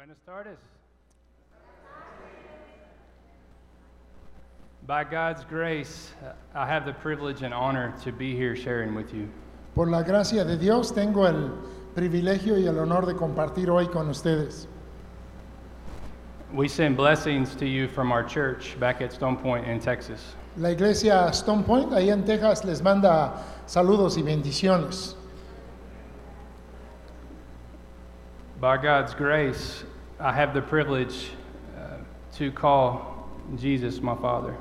Buenas tardes. By God's grace, I have the privilege and honor to be here sharing with you. Por la gracia de Dios tengo el privilegio y el honor de compartir hoy con ustedes. We send blessings to you from our church back at Stone Point in Texas. La iglesia Stone Point, ahí en Texas, les manda saludos y bendiciones. By God's grace, I have the privilege uh, to call Jesus my Father.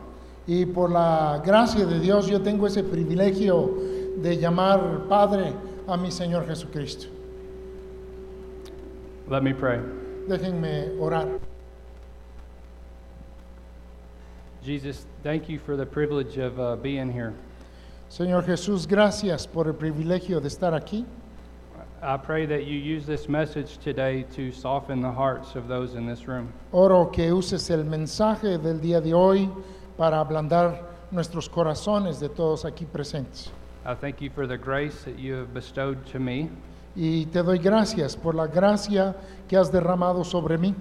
Y por la gracia de Dios yo tengo ese privilegio de llamar Padre a mi Señor Jesucristo. Let me pray. Déjenme orar. Jesus, thank you for the privilege of uh, being here. Señor Jesús, gracias por el privilegio de estar aquí. I pray that you use this message today to soften the hearts of those in this room. Oro que uses el mensaje del día de hoy para ablandar nuestros corazones de todos aquí presentes. I thank you for the grace that you have bestowed to me Y te doy gracias por la gracia que has derramado sobre mí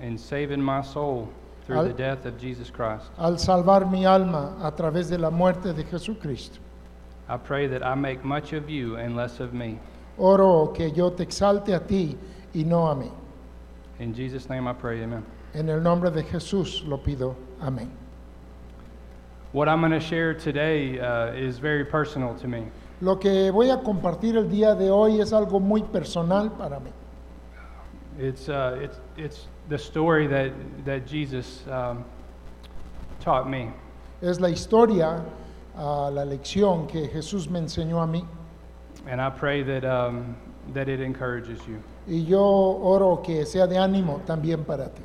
in saving my soul through Al- the death of Jesus Christ. al salvar mi alma a través de la muerte de Jesucristo. I pray that I make much of you and less of me. Oro que yo te exalte a ti y no a mí. In Jesus' name I pray, amen. En el nombre de Jesús lo pido. Amén. What I'm going to share today uh, is very personal to me. Lo que voy a compartir el día de hoy es algo muy personal para mí. It's, uh, it's, it's the story that, that Jesus um, taught me. Es la historia, ah, la lección que Jesús me enseñó a mí. And I pray that, um, that it encourages you. Y yo oro que sea de ánimo también para ti.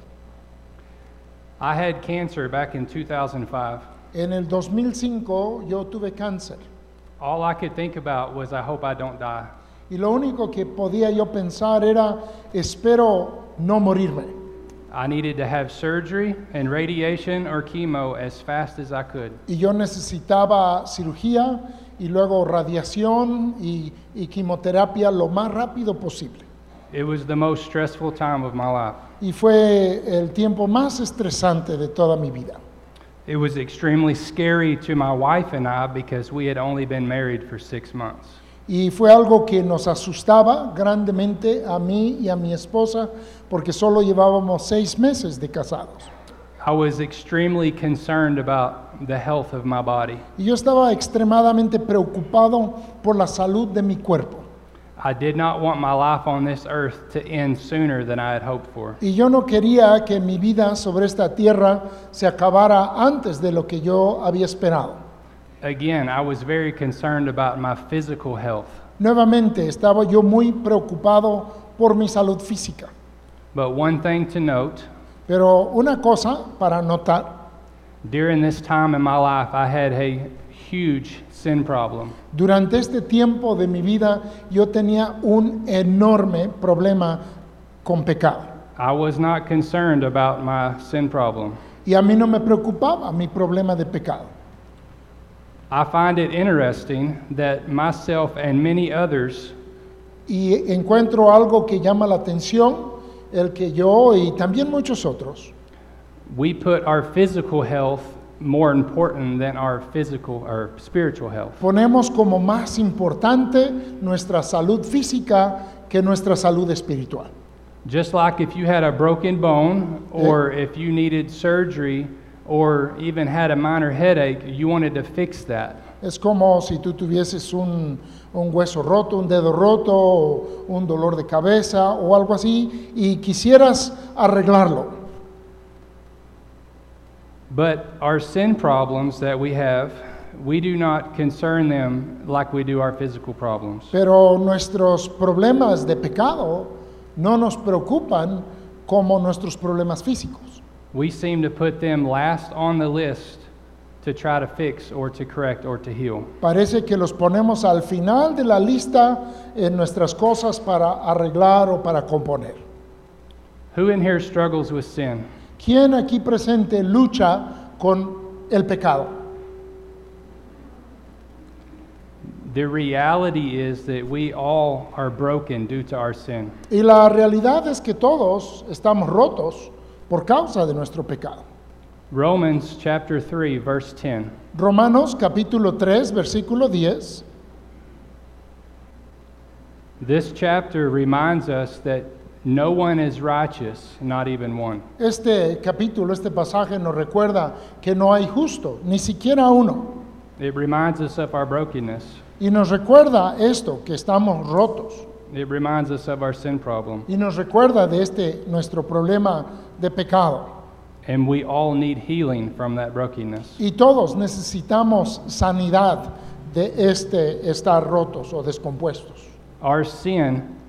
I had cancer back in 2005. En el 2005 yo tuve cáncer All I could think about was, I hope I don't die. y lo único que podía yo pensar era, espero no morirme. I needed to have surgery and radiation or chemo as fast as I could. Y yo necesitaba cirugía y luego radiación y, y quimioterapia lo más rápido posible. It was the most stressful time of my life. Y fue el tiempo más estresante de toda mi vida. It was extremely scary to my wife and I because we had only been married for six months. Y fue algo que nos asustaba grandemente a mí y a mi esposa porque solo llevábamos seis meses de casados. I was extremely concerned about the health of my body. Y yo estaba extremadamente preocupado por la salud de mi cuerpo. I did not want my life on this earth to end sooner than I had hoped for. Y yo no quería que mi vida sobre esta tierra se acabara antes de lo que yo había esperado. Again, I was very concerned about my physical health. Nuevamente estaba yo muy preocupado por mi salud física. But one thing to note Pero una cosa para notar, during this time in my life, I had a huge sin problem. durante este tiempo de mi vida yo tenía un enorme problema con pecado. I was not concerned about my sin problem. Y a mí no me preocupaba mi problema de pecado. I find it interesting that myself and many others Y encuentro algo que llama la atención, el que yo y también muchos otros we put our physical health more important than our physical or spiritual health. ponemos como más importante nuestra salud física que nuestra salud espiritual. Just like if you had a broken bone eh. or if you needed surgery or even had a minor headache, you wanted to fix that. Es como si tú tuvieses un, un hueso roto, un dedo roto, un dolor de cabeza o algo así y quisieras arreglarlo. But our sin problems that we have, we do not concern them like we do our physical problems. Pero nuestros problemas de pecado no nos preocupan como nuestros problemas físicos. We seem to put them last on the list to try to fix or to correct or to heal. Parece que los ponemos al final de la lista en nuestras cosas para arreglar o para componer. Who in here struggles with sin? ¿Quién aquí presente lucha con el pecado? The reality is that we all are broken due to our sin. Y la realidad es que todos estamos rotos por causa de nuestro pecado. Romans chapter 3, verse 10. Romanos capítulo 3, versículo 10. This chapter reminds us that no one is righteous, not even one. Este capítulo, este pasaje nos recuerda que no hay justo, ni siquiera uno. It reminds us of our brokenness. Y nos recuerda esto, que estamos rotos. It reminds us of our sin problem. Y nos recuerda de este nuestro problema de pecado. And we all need healing from that brokenness. Y todos necesitamos sanidad de este estar rotos o descompuestos. Our sin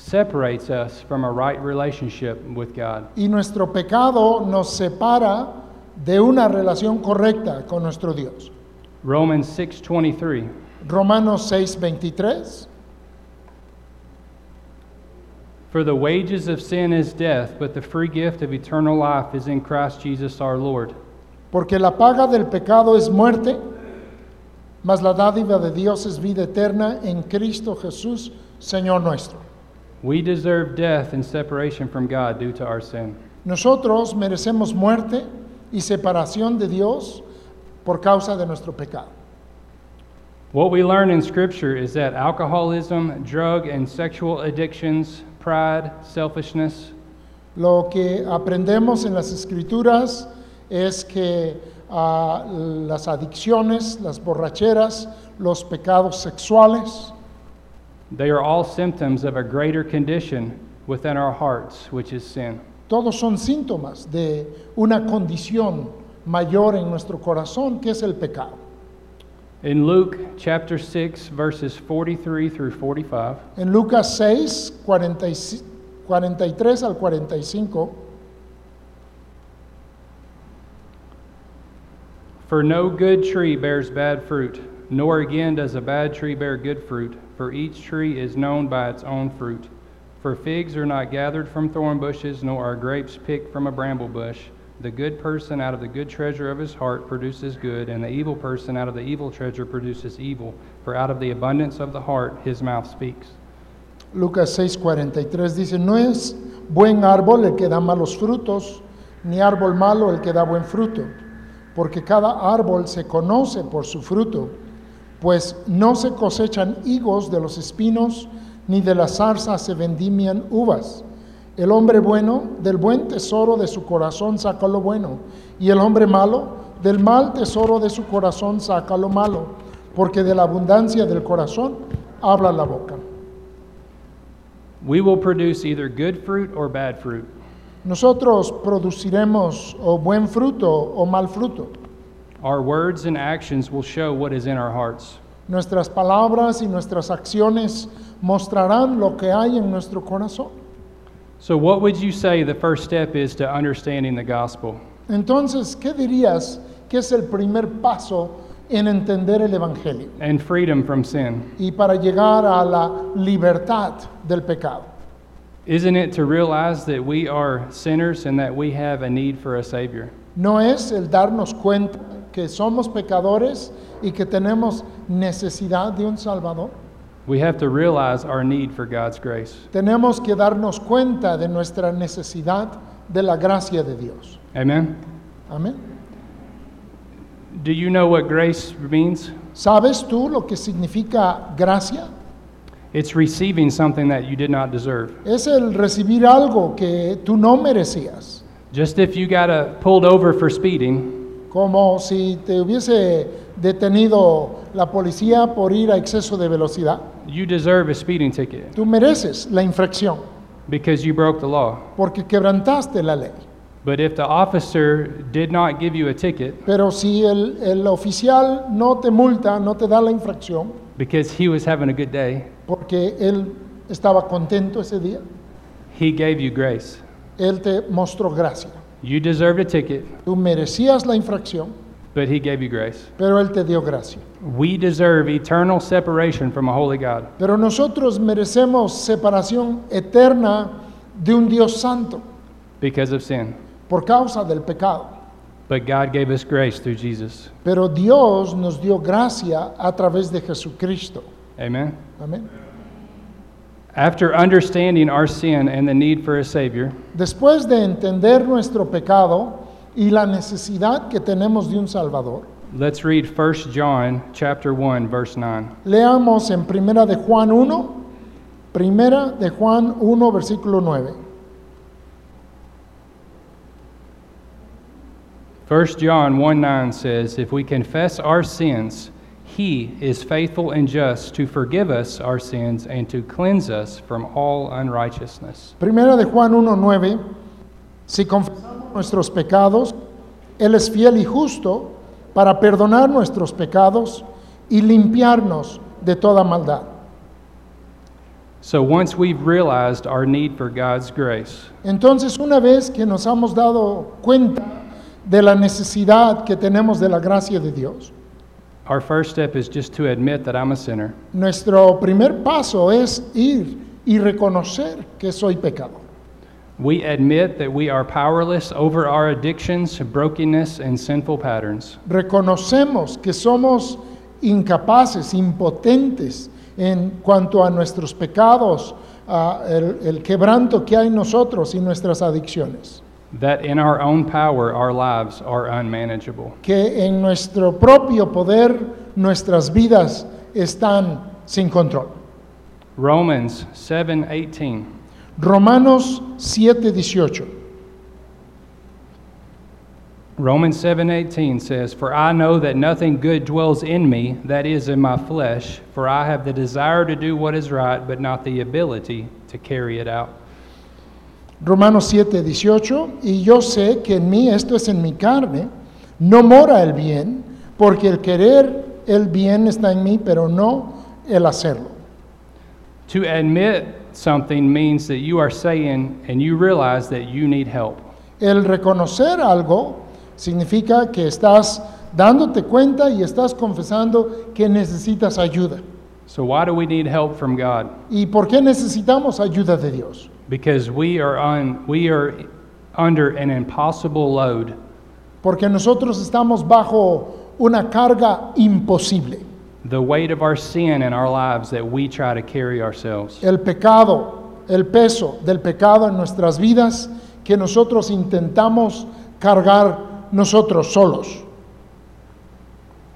separates us from a right relationship with God. Y nuestro pecado nos separa de una relación correcta con nuestro Dios. Romans 6:23. Romanos 6:23. For the wages of sin is death, but the free gift of eternal life is in Christ Jesus our Lord. Porque la paga del pecado es muerte, mas la dádiva de Dios es vida eterna en Cristo Jesús, Señor nuestro. We deserve death and separation from God due to our sin. Nosotros merecemos muerte y separación de Dios por causa de nuestro pecado. What we learn in Scripture is that alcoholism, drug and sexual addictions, pride, selfishness, Lo que aprendemos en las escrituras es que ah, las adicciones, las borracheras, los pecados sexuales, they are all symptoms of a greater condition within our hearts, which is sin. todos son síntomas de una condición mayor en nuestro corazón, que es el pecado. In Luke chapter 6, verses 43 through 45, En Lucas 6, 40 y ci- 43 al 45, For no good tree bears bad fruit, nor again does a bad tree bear good fruit, for each tree is known by its own fruit. For figs are not gathered from thorn bushes, nor are grapes picked from a bramble bush. The good person out of the good treasure of his heart produces good, and the evil person out of the evil treasure produces evil. For out of the abundance of the heart his mouth speaks. Lucas 6, 43 dice, no es buen árbol el que da malos frutos, ni árbol malo el que da buen fruto, porque cada árbol se conoce por su fruto, pues no se cosechan higos de los espinos, ni de las zarzas se vendimian uvas. El hombre bueno del buen tesoro de su corazón saca lo bueno, y el hombre malo del mal tesoro de su corazón saca lo malo, porque de la abundancia del corazón habla la boca. We will produce either good fruit or bad fruit. Nosotros produciremos o buen fruto o mal fruto. Our words and actions will show what is in our hearts. Nuestras palabras y nuestras acciones mostrarán lo que hay en nuestro corazón. So, what would you say the first step is to understanding the gospel? Entonces, ¿qué dirías que es el primer paso en entender el Evangelio and freedom from sin. y para llegar a la libertad del pecado? Isn't it to realize that we are sinners and that we have a need for a Savior? No es el darnos cuenta que somos pecadores y que tenemos necesidad de un Salvador. We have to realize our need for God's grace. Tenemos que darnos cuenta de nuestra necesidad de la gracia de Dios. Amen? Amén. Do you know what grace means? ¿Sabes tú lo que significa gracia? It's receiving something that you did not deserve. Es el recibir algo que tú no merecías. Just if you got uh, pulled over for speeding, Como si te hubiese detenido la policía por ir a exceso de velocidad. you deserve a speeding ticket Tú mereces la infracción because you broke the law. porque quebrantaste la ley. But if the officer did not give you a ticket Pero si el, el oficial no te multa, no te da la infracción, because he was having a good day, porque él estaba contento ese día, he gave you grace. él te mostró gracia. You deserved a ticket, Tú merecías la infracción, but he gave you grace. pero él te dio gracia. We deserve eternal separation from a holy God. Pero nosotros merecemos separación eterna de un Dios santo because of sin. por causa del pecado. but God gave us grace through Jesus. Pero Dios nos dio gracia a través de Jesucristo. Amen. Amén. After understanding our sin and the need for a Savior, Después de entender nuestro pecado y la necesidad que tenemos de un Salvador, let's read 1 John chapter 1 verse 9. leamos en Primera de Juan 1, Primera de Juan 1, versículo 9. 1 John 1 9 says, If we confess our sins, he is faithful and just to forgive us our sins and to cleanse us from all unrighteousness. Primera de Juan 1, 9. Si confesamos nuestros pecados, Él es fiel y justo para perdonar nuestros pecados y limpiarnos de toda maldad. So once we've realized our need for God's grace, Entonces, una vez que nos hemos dado cuenta de la necesidad que tenemos de la gracia de Dios, our first step is just to admit that I'm a sinner. nuestro primer paso es ir y reconocer que soy pecador. We admit that we are powerless over our addictions, brokenness, and sinful patterns. Reconocemos que somos incapaces, impotentes en cuanto a nuestros pecados, a el, el quebranto que hay en nosotros y nuestras adicciones. That in our own power, our lives are unmanageable. Que en nuestro propio poder nuestras vidas están sin control. Romans 7:18. Romanos 7:18. Romans 7:18 says, "For I know that nothing good dwells in me, that is in my flesh, for I have the desire to do what is right, but not the ability to carry it out." Romanos 7:18. Y yo sé que en mí, esto es en mi carne, no mora el bien, porque el querer el bien está en mí, pero no el hacerlo. To admit something means that you are saying and you realize that you need help. El reconocer algo significa que estás dándote cuenta y estás confesando que necesitas ayuda. So why do we need help from God? ¿Y por qué necesitamos ayuda de Dios? Because we are on we are under an impossible load. Porque nosotros estamos bajo una carga imposible. The weight of our sin in our lives that we try to carry ourselves. El pecado, el peso del pecado en nuestras vidas que nosotros intentamos cargar nosotros solos.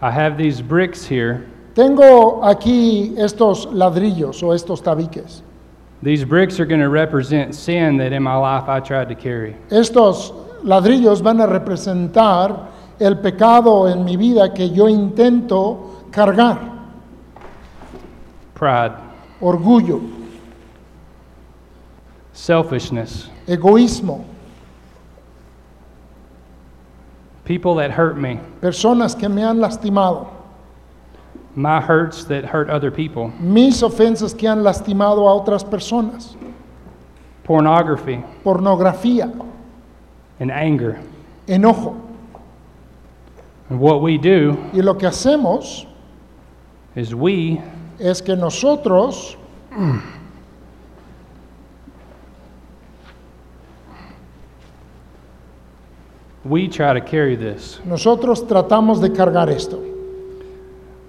I have these bricks here. Tengo aquí estos ladrillos o estos tabiques. These bricks are going to represent sin that in my life I tried to carry. Estos ladrillos van a representar el pecado en mi vida que yo intento cargar. Pride, Orgullo, selfishness, egoísmo, people that hurt me, personas que me han lastimado, my hurts that hurt other people, mis ofensas que han lastimado a otras personas, pornography, pornografía, and anger. enojo. And what we do Y lo que hacemos is we es que nosotros we try to carry this. nosotros tratamos de cargar esto.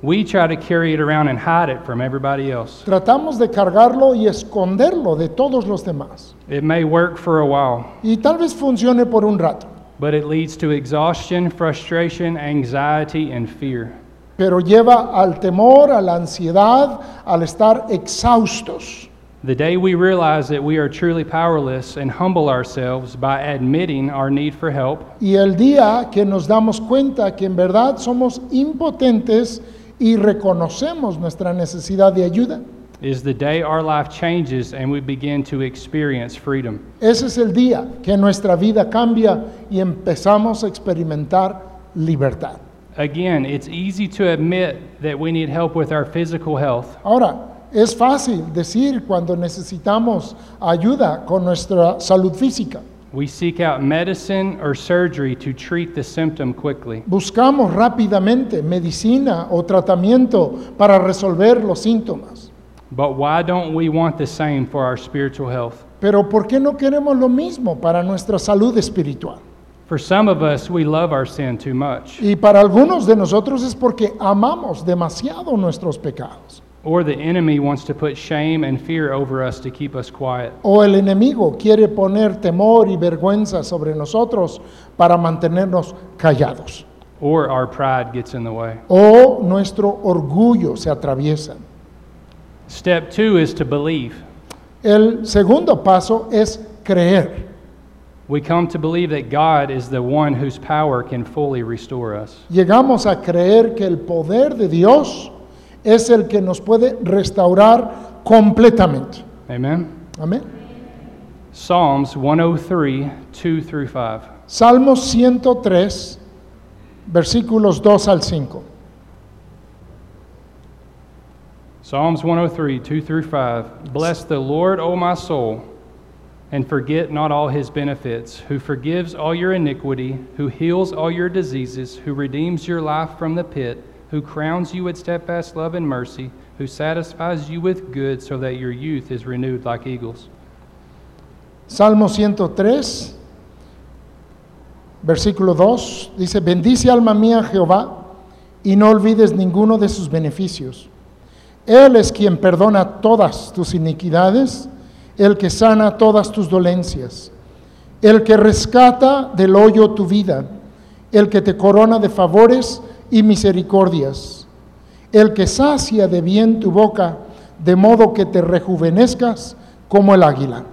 We try to carry it around and hide it from everybody else. Tratamos de cargarlo y esconderlo de todos los demás. It may work for a while, Y tal vez funcione por un rato, but it leads to exhaustion, frustration, anxiety, and fear. pero lleva al temor, a la ansiedad, al estar exhaustos. The day we realize that we are truly powerless and humble ourselves by admitting our need for help Y el día que nos damos cuenta que en verdad somos impotentes y reconocemos nuestra necesidad de ayuda, is the day our life changes and we begin to experience freedom. ese es el día que nuestra vida cambia y empezamos a experimentar libertad. Again, it's easy to admit that we need help with our physical health, Ahora, es fácil decir cuando necesitamos ayuda con nuestra salud física. We seek out medicine or surgery to treat the symptom quickly. Buscamos rápidamente medicina o tratamiento para resolver los síntomas. But why don't we want the same for our spiritual health? Pero ¿por qué no queremos lo mismo para nuestra salud espiritual? For some of us, we love our sin too much, Y para algunos de nosotros es porque amamos demasiado nuestros pecados. Or the enemy wants to put shame and fear over us to keep us quiet. O el enemigo quiere poner temor y vergüenza sobre nosotros para mantenernos callados. Or our pride gets in the way. O nuestro orgullo se atraviesa. Step two is to believe. El segundo paso es creer. We come to believe that God is the one whose power can fully restore us. Llegamos a creer que el poder de Dios es el que nos puede restaurar completamente. Amen? Amén. Psalms 103, 2 through 5. Salmos 103, versículos 2 al 5. Psalms 103, 2 through 5. Bless the Lord, O my soul, and forget not all his benefits, who forgives all your iniquity, who heals all your diseases, who redeems your life from the pit, who crowns you with steadfast love and mercy, who satisfies you with good so that your youth is renewed like eagles. Salmo 103, versículo 2, dice, bendice alma mía Jehová y no olvides ninguno de sus beneficios. Él es quien perdona todas tus iniquidades, el que sana todas tus dolencias, el que rescata del hoyo tu vida, el que te corona de favores y misericordias, el que sacia de bien tu boca, de modo que te rejuvenezcas como el águila.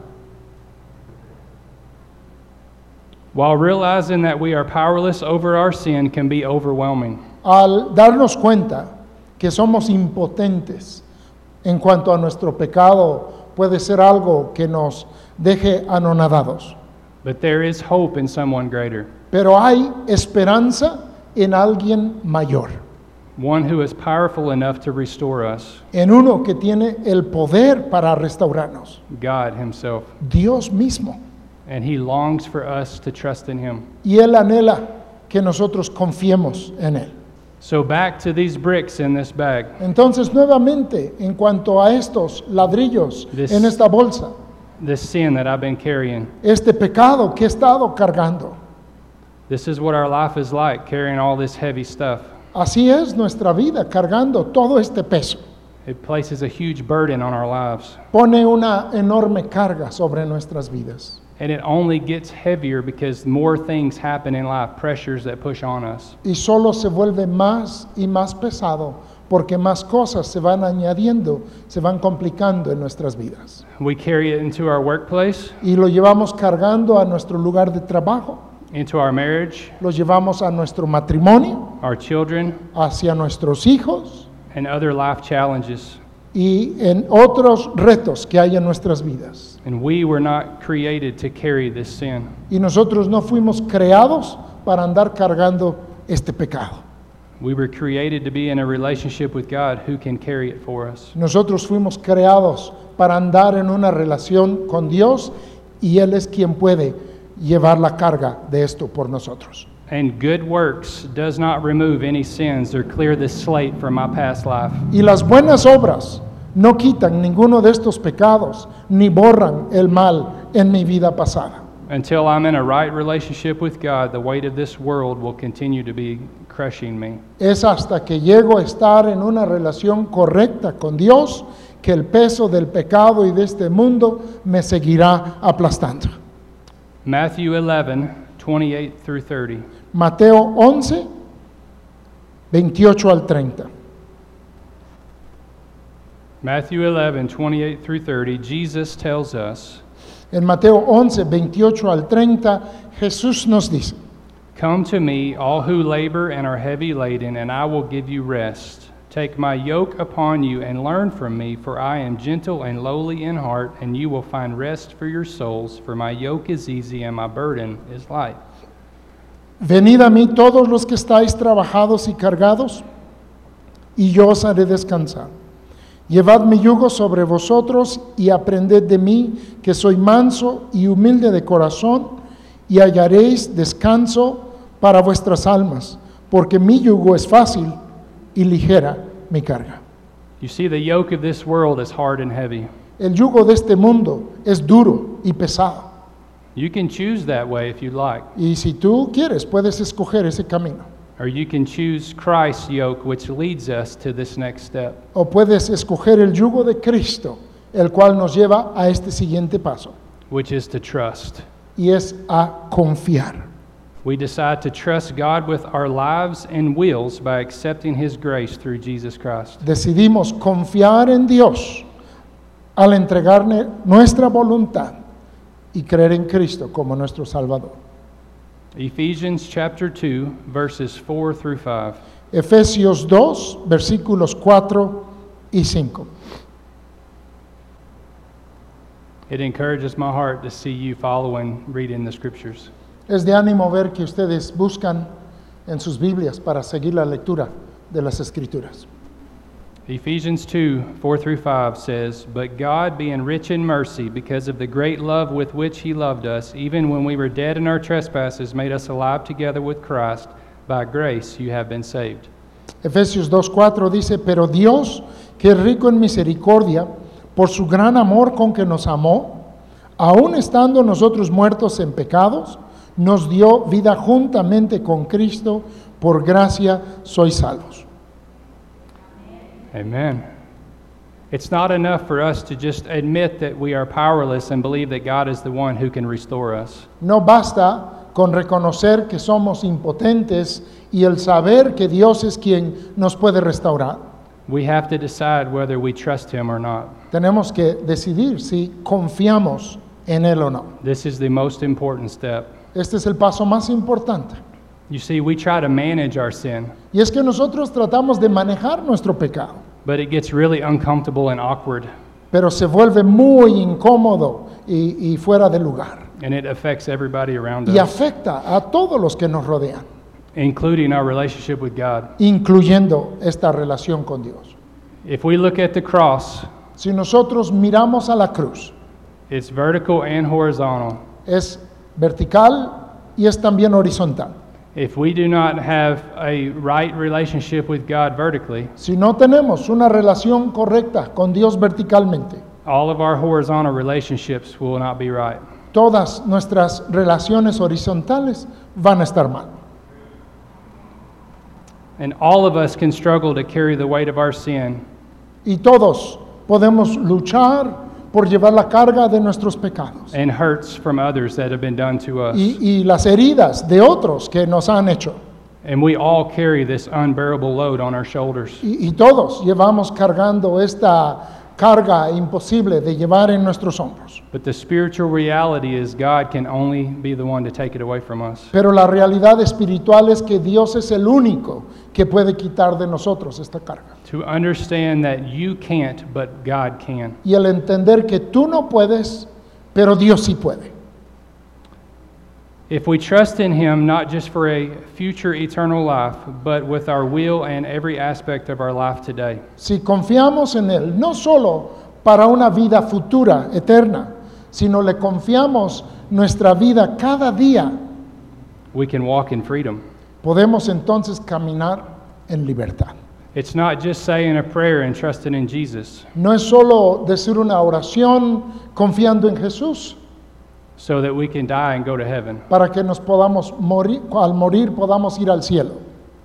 While realizing that we are powerless over our sin can be overwhelming. al darnos cuenta que somos impotentes en cuanto a nuestro pecado, puede ser algo que nos deje anonadados. But there is hope in someone greater, Pero hay esperanza en alguien mayor, one who is powerful enough to restore us, en uno que tiene el poder para restaurarnos, God Himself. Dios mismo. And He longs for us to trust in Him. Y Él anhela que nosotros confiemos en Él. So, back to these bricks in this bag. Entonces, nuevamente, en cuanto a estos ladrillos This- en esta bolsa, This sin that I've been carrying. este pecado que he estado cargando, This is what our life is like, carrying all this heavy stuff. Así es nuestra vida, cargando todo este peso. It places a huge burden on our lives. Pone una enorme carga sobre nuestras vidas. And it only gets heavier because more things happen in life, pressures that push on us. Y solo se vuelve más y más pesado porque más cosas se van añadiendo, se van complicando en nuestras vidas. We carry it into our workplace, Y lo llevamos cargando a nuestro lugar de trabajo, into our marriage, lo llevamos a nuestro matrimonio, our children, hacia nuestros hijos and other life challenges. y en otros retos que hay en nuestras vidas. And we were not created to carry this sin. Y nosotros no fuimos creados para andar cargando este pecado. We were created to be in a relationship with God who can carry it for us. Nosotros fuimos creados para andar en una relación con Dios y Él es quien puede llevar la carga de esto por nosotros. And good works does not remove any sins or clear the slate from my past life. Y las buenas obras no quitan ninguno de estos pecados ni borran el mal en mi vida pasada. Until I'm in a right relationship with God, the weight of this world will continue to be crushing me. Es hasta que llego a estar en una relación correcta con Dios que el peso del pecado y de este mundo me seguirá aplastando. Matthew 11, 28 through 30. Mateo 11, 28 al 30. Matthew 11, 28 through 30, Jesus tells us, En Mateo 11, 28 al 30, Jesús nos dice, Come to me, all who labor and are heavy laden, and I will give you rest. Take my yoke upon you and learn from me, for I am gentle and lowly in heart, and you will find rest for your souls. For my yoke is easy and my burden is light. Venid a mí todos los que estáis trabajados y cargados, y yo os haré descansar. Llevad mi yugo sobre vosotros y aprended de mí, que soy manso y humilde de corazón, y hallaréis descanso para vuestras almas, porque mi yugo es fácil y ligera mi carga. You see, the yoke of this world is hard and heavy. El yugo de este mundo es duro y pesado. You can choose that way if you like, Y si tú quieres, puedes escoger ese camino. or you can choose Christ's yoke, which leads us to this next step. O puedes escoger el yugo de Cristo, el cual nos lleva a este siguiente paso, which is to trust. y es a confiar. We decide to trust God with our lives and wills by accepting His grace through Jesus Christ. Decidimos confiar en Dios al entregarle nuestra voluntad y creer en Cristo como nuestro Salvador. Ephesians chapter 2, verses 4 through 5. Efesios 2, versículos 4 y 5. It encourages my heart to see you following, reading the scriptures. Es de ánimo ver que ustedes buscan en sus Biblias para seguir la lectura de las Escrituras. Ephesians 2 4 through 5 says, But God, being rich in mercy, because of the great love with which He loved us, even when we were dead in our trespasses, made us alive together with Christ. By grace you have been saved. Efesios 2.4 dice, pero Dios, que es rico en misericordia, por su gran amor con que nos amó, aun estando nosotros muertos en pecados, nos dio vida juntamente con Cristo, por gracia sois salvos. Amen. It's not enough for us to just admit that we are powerless and believe that God is the one who can restore us. No basta con reconocer que somos impotentes y el saber que Dios es quien nos puede restaurar. We have to decide whether we trust Him or not. Tenemos que decidir si confiamos en Él o no. This is the most important step. Este es el paso más importante. You see, we try to manage our sin, Y es que nosotros tratamos de manejar nuestro pecado, but it gets really uncomfortable and awkward, pero se vuelve muy incómodo y, y fuera de lugar. and it affects everybody around Y us, afecta a todos los que nos rodean, including our relationship with God. incluyendo esta relación con Dios. If we look at the cross, Si nosotros miramos a la cruz, it's vertical and horizontal. es vertical y es también horizontal. If we do not have a right relationship with God vertically, Si no tenemos una relación correcta con Dios verticalmente, all of our horizontal relationships will not be right. todas nuestras relaciones horizontales van a estar mal. And all of us can struggle to carry the weight of our sin, Y todos podemos luchar por llevar la carga de nuestros pecados and hurts from others that have been done to us. y, y las heridas de otros que nos han hecho. And we all carry this unbearable load on our shoulders. Y, y todos llevamos cargando esta carga imposible de llevar en nuestros hombros. But the spiritual reality is God can only be the one to take it away from us. Pero la realidad espiritual es que Dios es el único que puede quitar de nosotros esta carga. To understand that you can't, but God can. Y el entender que tú no puedes, pero Dios sí puede. If we trust in Him, not just for a future eternal life, but with our will and every aspect of our life today, Si confiamos en Él, no solo para una vida futura, eterna, sino le confiamos nuestra vida cada día, we can walk in freedom. podemos entonces caminar en libertad. It's not just saying a prayer and trusting in Jesus No es solo decir una oración confiando en Jesús so that we can die and go to heaven. para que nos podamos morir, al morir podamos ir al cielo,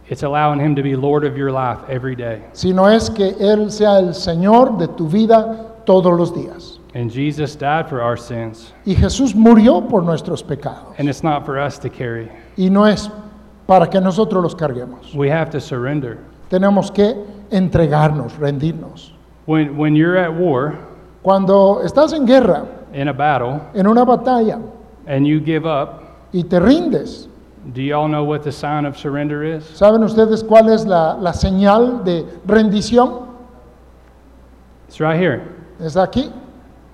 It's allowing Him to be Lord of your life every day. sino es que Él sea el Señor de tu vida todos los días. And Jesus died for our sins. Y Jesús murió por nuestros pecados And it's not for us to carry. y no es para que nosotros los carguemos. We have to surrender. Tenemos que entregarnos, rendirnos. When, when you're at war, Cuando estás en guerra, in a battle, en una batalla, and you give up, y te rindes, do y'all know what the sign of surrender is? ¿saben ustedes cuál es la, la señal de rendición? It's right here. Es aquí,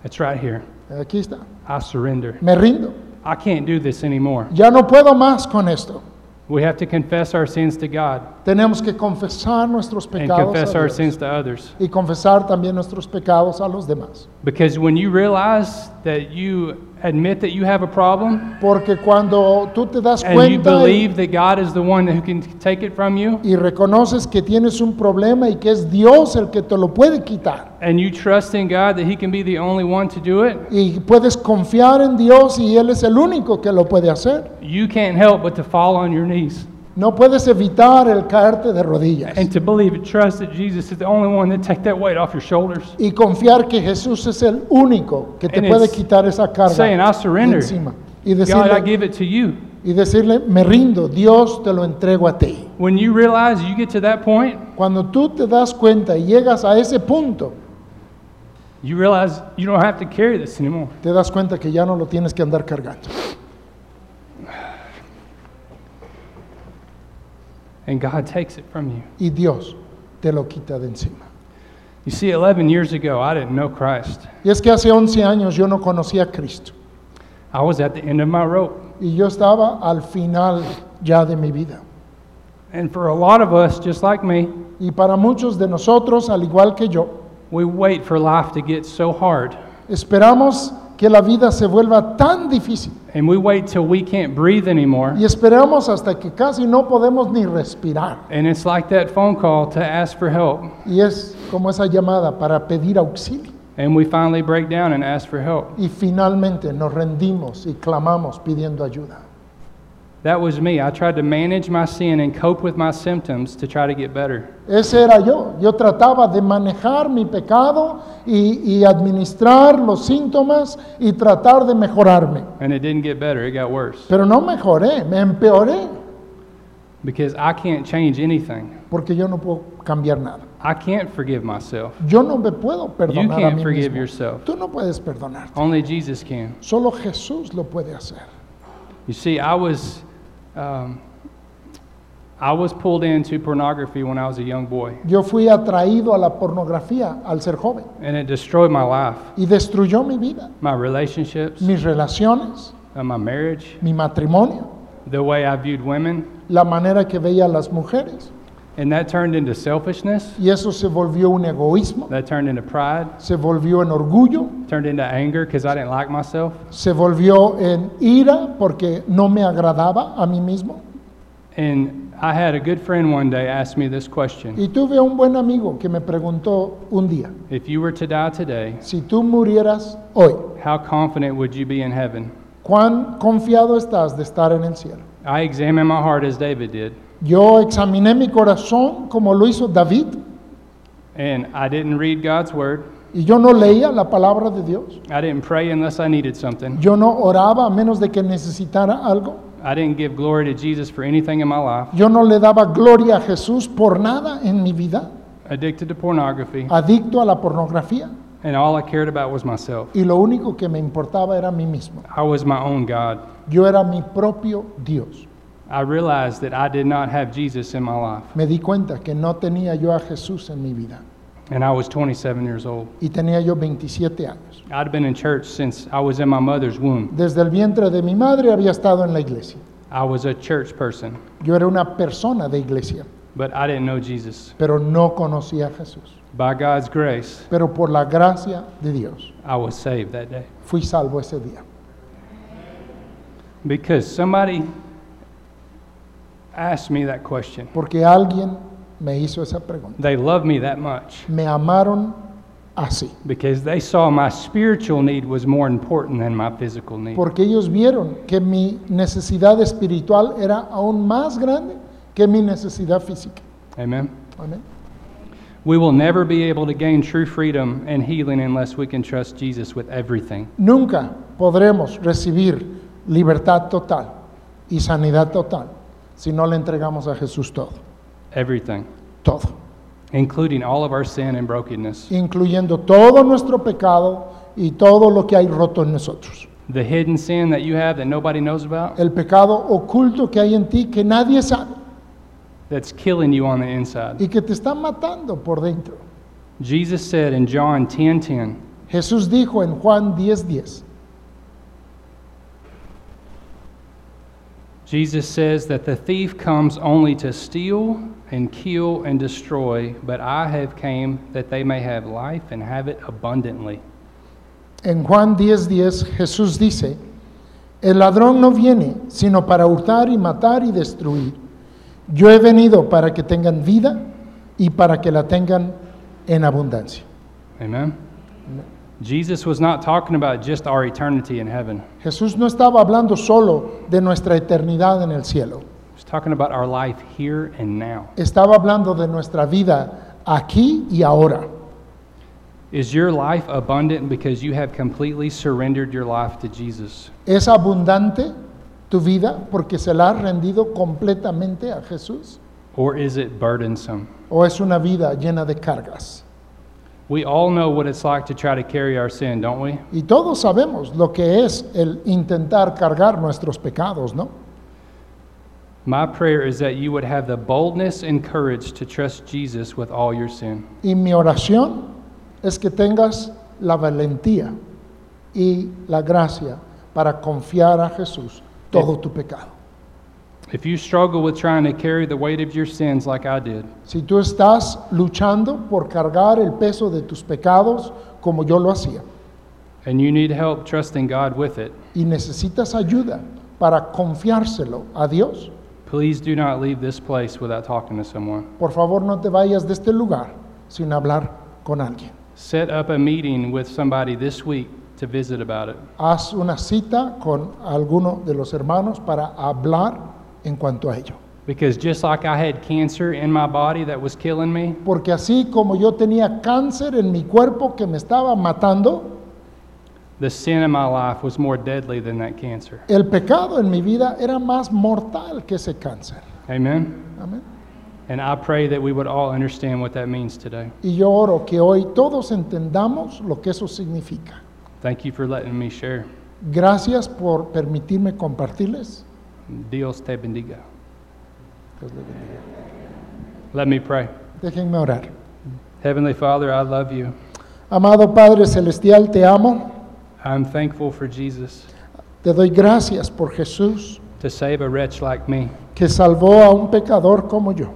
It's right here. aquí está. I surrender. Me rindo. I can't do this anymore. Ya no puedo más con esto. We have to confess our sins to God Tenemos que confesar nuestros and pecados confess a our Dios sins to others. y confesar también nuestros pecados a los demás. Because when you realize that you admit that you have a problem? Porque cuando tú te das and you cuenta y, believe that God is the one who can take it from you? y reconoces que tienes un problema y que es Dios el que te lo puede quitar, and you trust in God that He can be the only one to do it, y puedes confiar en Dios y Él es el único que lo puede hacer, you can't help but to fall on your knees no puedes evitar el caerte de rodillas and to believe and trust that Jesus is the only one that take that weight off your shoulders. y confiar que Jesús es el único que te And puede it's quitar esa carga saying, "I de surrender." encima. Y God, I decirle, give it to you. y decirle, me rindo, Dios te lo entrego a ti. When you realize you get to that point, Cuando tú te das cuenta y llegas a ese punto, you realize you don't have to carry this anymore. te das cuenta que ya no lo tienes que andar cargando. And God takes it from you. Y Dios te lo quita de encima. You see, 11 years ago, I didn't know Christ. Y es que hace 11 años yo no conocía a Cristo. I was at the end of my rope. Y yo estaba al final ya de mi vida. And for a lot of us, just like me, Y para muchos de nosotros, al igual que yo, we wait for life to get so hard. esperamos que la vida se vuelva tan difícil. And we wait till we can't breathe anymore. Y esperamos hasta que casi no podemos ni respirar. And it's like that phone call to ask for help. Y es como esa llamada para pedir auxilio. And we finally break down and ask for help. Y finalmente nos rendimos y clamamos pidiendo ayuda. That was me. I tried to manage my sin and cope with my symptoms to try to get better. Ese era yo. Yo trataba de manejar mi pecado y, y administrar los síntomas y tratar de mejorarme. And it didn't get better, it got worse. Pero no mejoré, me empeoré, Because I can't change anything. porque yo no puedo cambiar nada. I can't forgive myself. Yo no me puedo You perdonar a can't mí forgive mismo. yourself. Tú no puedes perdonarte. Only Jesus can. Solo Jesús lo puede hacer. You see, I was, um, I was pulled into pornography when I was a young boy, Yo fui atraído a la pornografía al ser joven. And it destroyed my life, y destruyó mi vida, my relationships, mis relaciones, uh, my marriage, mi matrimonio, the way I viewed women, la manera que veía a las mujeres. And that turned into selfishness. Y eso se volvió un egoísmo, That turned into pride, se volvió en orgullo, turned into anger because I didn't like myself, se volvió en ira porque no me agradaba a mí mismo. and I had a good friend one day ask me this question: Y tuve un buen amigo que me preguntó un día, If you were to die today, si tú murieras hoy, how confident would you be in heaven? ¿Cuán confiado estás de estar en el cielo? I examined my heart as David did, Yo examiné mi corazón como lo hizo David and I didn't read God's word. y yo no leía la palabra de Dios. I didn't pray unless I needed something. Yo no oraba a menos de que necesitara algo. I didn't give glory to Jesus for anything in my life. Yo no le daba gloria a Jesús por nada en mi vida. Addicted to pornography, Adicto a la pornografía. And all I cared about was myself. Y lo único que me importaba era mí mismo. I was my own God. Yo era mi propio Dios. I realized that I did not have Jesus in my life, Me di cuenta que no tenía yo a Jesús en mi vida. and I was 27 years old. Y tenía yo 27 años. I'd been in church since I was in my mother's womb. Desde el vientre de mi madre había estado en la iglesia. I was a church person, Yo era una persona de iglesia, but I didn't know Jesus. pero no conocía a Jesús. By God's grace, Pero por la gracia de Dios I was saved that day. fui salvo ese día. Because somebody asked me that question. Porque alguien me hizo esa pregunta. They loved me that much Me amaron así. because they saw my spiritual need was more important than my physical need. Porque ellos vieron que mi necesidad espiritual era aún más grande que mi necesidad física. Amen. Amén. We will never be able to gain true freedom and healing unless we can trust Jesus with everything. Nunca podremos recibir libertad total y sanidad total si no le entregamos a Jesús todo. Everything. Todo. Including all of our sin and brokenness. Incluyendo todo nuestro pecado y todo lo que hay roto en nosotros. The hidden sin that you have that nobody knows about, El pecado oculto que hay en ti que nadie sabe that's killing you on the inside. y que te está matando por dentro. Jesus said in John 10:10, Jesús dijo en Juan 10:10, Jesus says that the thief comes only to steal and kill and destroy, but I have came that they may have life and have it abundantly. En Juan 10:10 Jesús dice, el ladrón no viene sino para hurtar y matar y destruir. Yo he venido para que tengan vida y para que la tengan en abundancia. Amen. Jesus was not talking about just our eternity in heaven. Jesús no estaba hablando solo de nuestra eternidad en el cielo, He was talking about our life here and now. estaba hablando de nuestra vida aquí y ahora. Is your life abundant because you have completely surrendered your life to Jesus? ¿Es abundante tu vida porque se la has rendido completamente a Jesús? Or is it burdensome? ¿O es una vida llena de cargas? We all know what it's like to try to carry our sin, don't we? Y todos sabemos lo que es el intentar cargar nuestros pecados, ¿no? My prayer is that you would have the boldness and courage to trust Jesus with all your sin. Y mi oración es que tengas la valentía y la gracia para confiar a Jesús todo tu pecado. If you struggle with trying to carry the weight of your sins like I did, Si tú estás luchando por cargar el peso de tus pecados como yo lo hacía and you need help trusting God with it, y necesitas ayuda para confiárselo a Dios, please do not leave this place without talking to someone. por favor no te vayas de este lugar sin hablar con alguien. Set up a meeting with somebody this week to visit about it. Haz una cita con alguno de los hermanos para hablar en cuanto a ello. Because just like I had cancer in my body that was killing me, Porque así como yo tenía cáncer en mi cuerpo que me estaba matando, the sin in my life was more deadly than that cancer. el pecado en mi vida era más mortal que ese cáncer. Amen? Amén. And I pray that we would all understand what that means today. Y yo oro que hoy todos entendamos lo que eso significa. Thank you for letting me share. Gracias por permitirme compartirles. Dios te bendiga. Let me pray. Déjenme orar. Heavenly Father, I love you. Amado Padre Celestial, te amo. I'm thankful for Jesus Te doy gracias por Jesús to save a wretch like me. que salvó a un pecador como yo.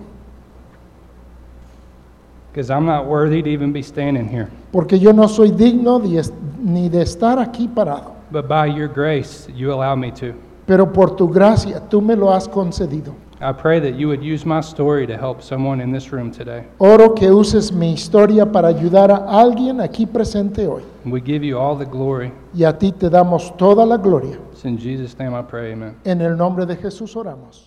Because I'm not worthy to even be standing here. Porque yo no soy digno de ni de estar aquí parado. But by your grace, you allow me to. Pero por tu gracia tú me lo has concedido. I pray that you would use my story to help someone in this room today. Oro que uses mi historia para ayudar a alguien aquí presente hoy. We give you all the glory. Y a ti te damos toda la gloria. It's in Jesus' name I pray, amen. En el nombre de Jesús oramos.